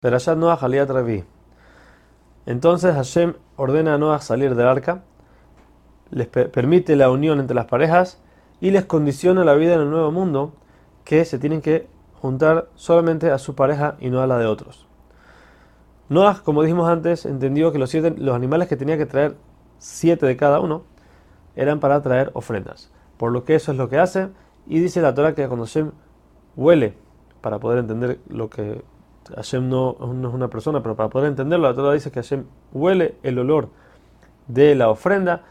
Perashat Noah Aliat Revi. Entonces Hashem ordena a Noah salir del arca, les permite la unión entre las parejas y les condiciona la vida en el nuevo mundo que se tienen que juntar solamente a su pareja y no a la de otros. Noah, como dijimos antes, entendió que los, siete, los animales que tenía que traer, siete de cada uno, eran para traer ofrendas. Por lo que eso es lo que hace. Y dice la Torah que cuando Hashem huele, para poder entender lo que Hashem no, no, es una persona, pero para poder entenderlo, la Torah dice que Hashem huele el olor de la ofrenda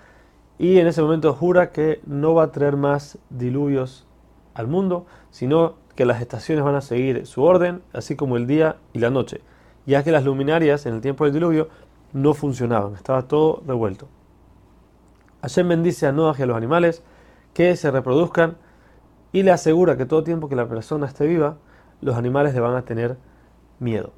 y en ese momento jura que no va a traer más diluvios al mundo, sino que las estaciones van a seguir su orden, así como el día y la noche, ya que las luminarias en el tiempo del diluvio no funcionaban, estaba todo revuelto. Hashem bendice a Noah y a los animales que se reproduzcan y le asegura que todo tiempo que la persona esté viva, los animales le van a tener miedo.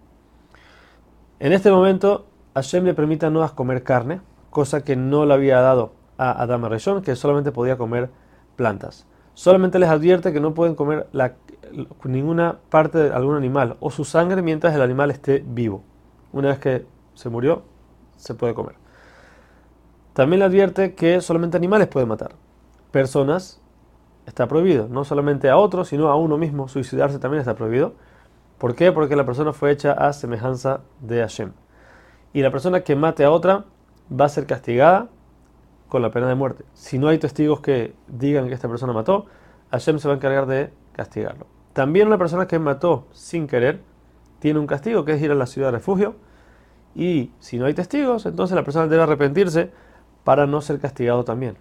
En este momento, Hashem le permite a Noah comer carne, cosa que no le había dado a Adam Rishon, que solamente podía comer plantas. Solamente les advierte que no pueden comer ninguna parte de algún animal o su sangre mientras el animal esté vivo. Una vez que se murió, se puede comer. También le advierte que solamente animales pueden matar. Personas está prohibido. No solamente a otros, sino a uno mismo. Suicidarse también está prohibido. ¿Por qué? Porque la persona fue hecha a semejanza de Hashem. Y la persona que mate a otra va a ser castigada con la pena de muerte. Si no hay testigos que digan que esta persona mató, Hashem se va a encargar de castigarlo. También una persona que mató sin querer tiene un castigo que es ir a la ciudad de refugio. Y si no hay testigos, entonces la persona debe arrepentirse para no ser castigado también.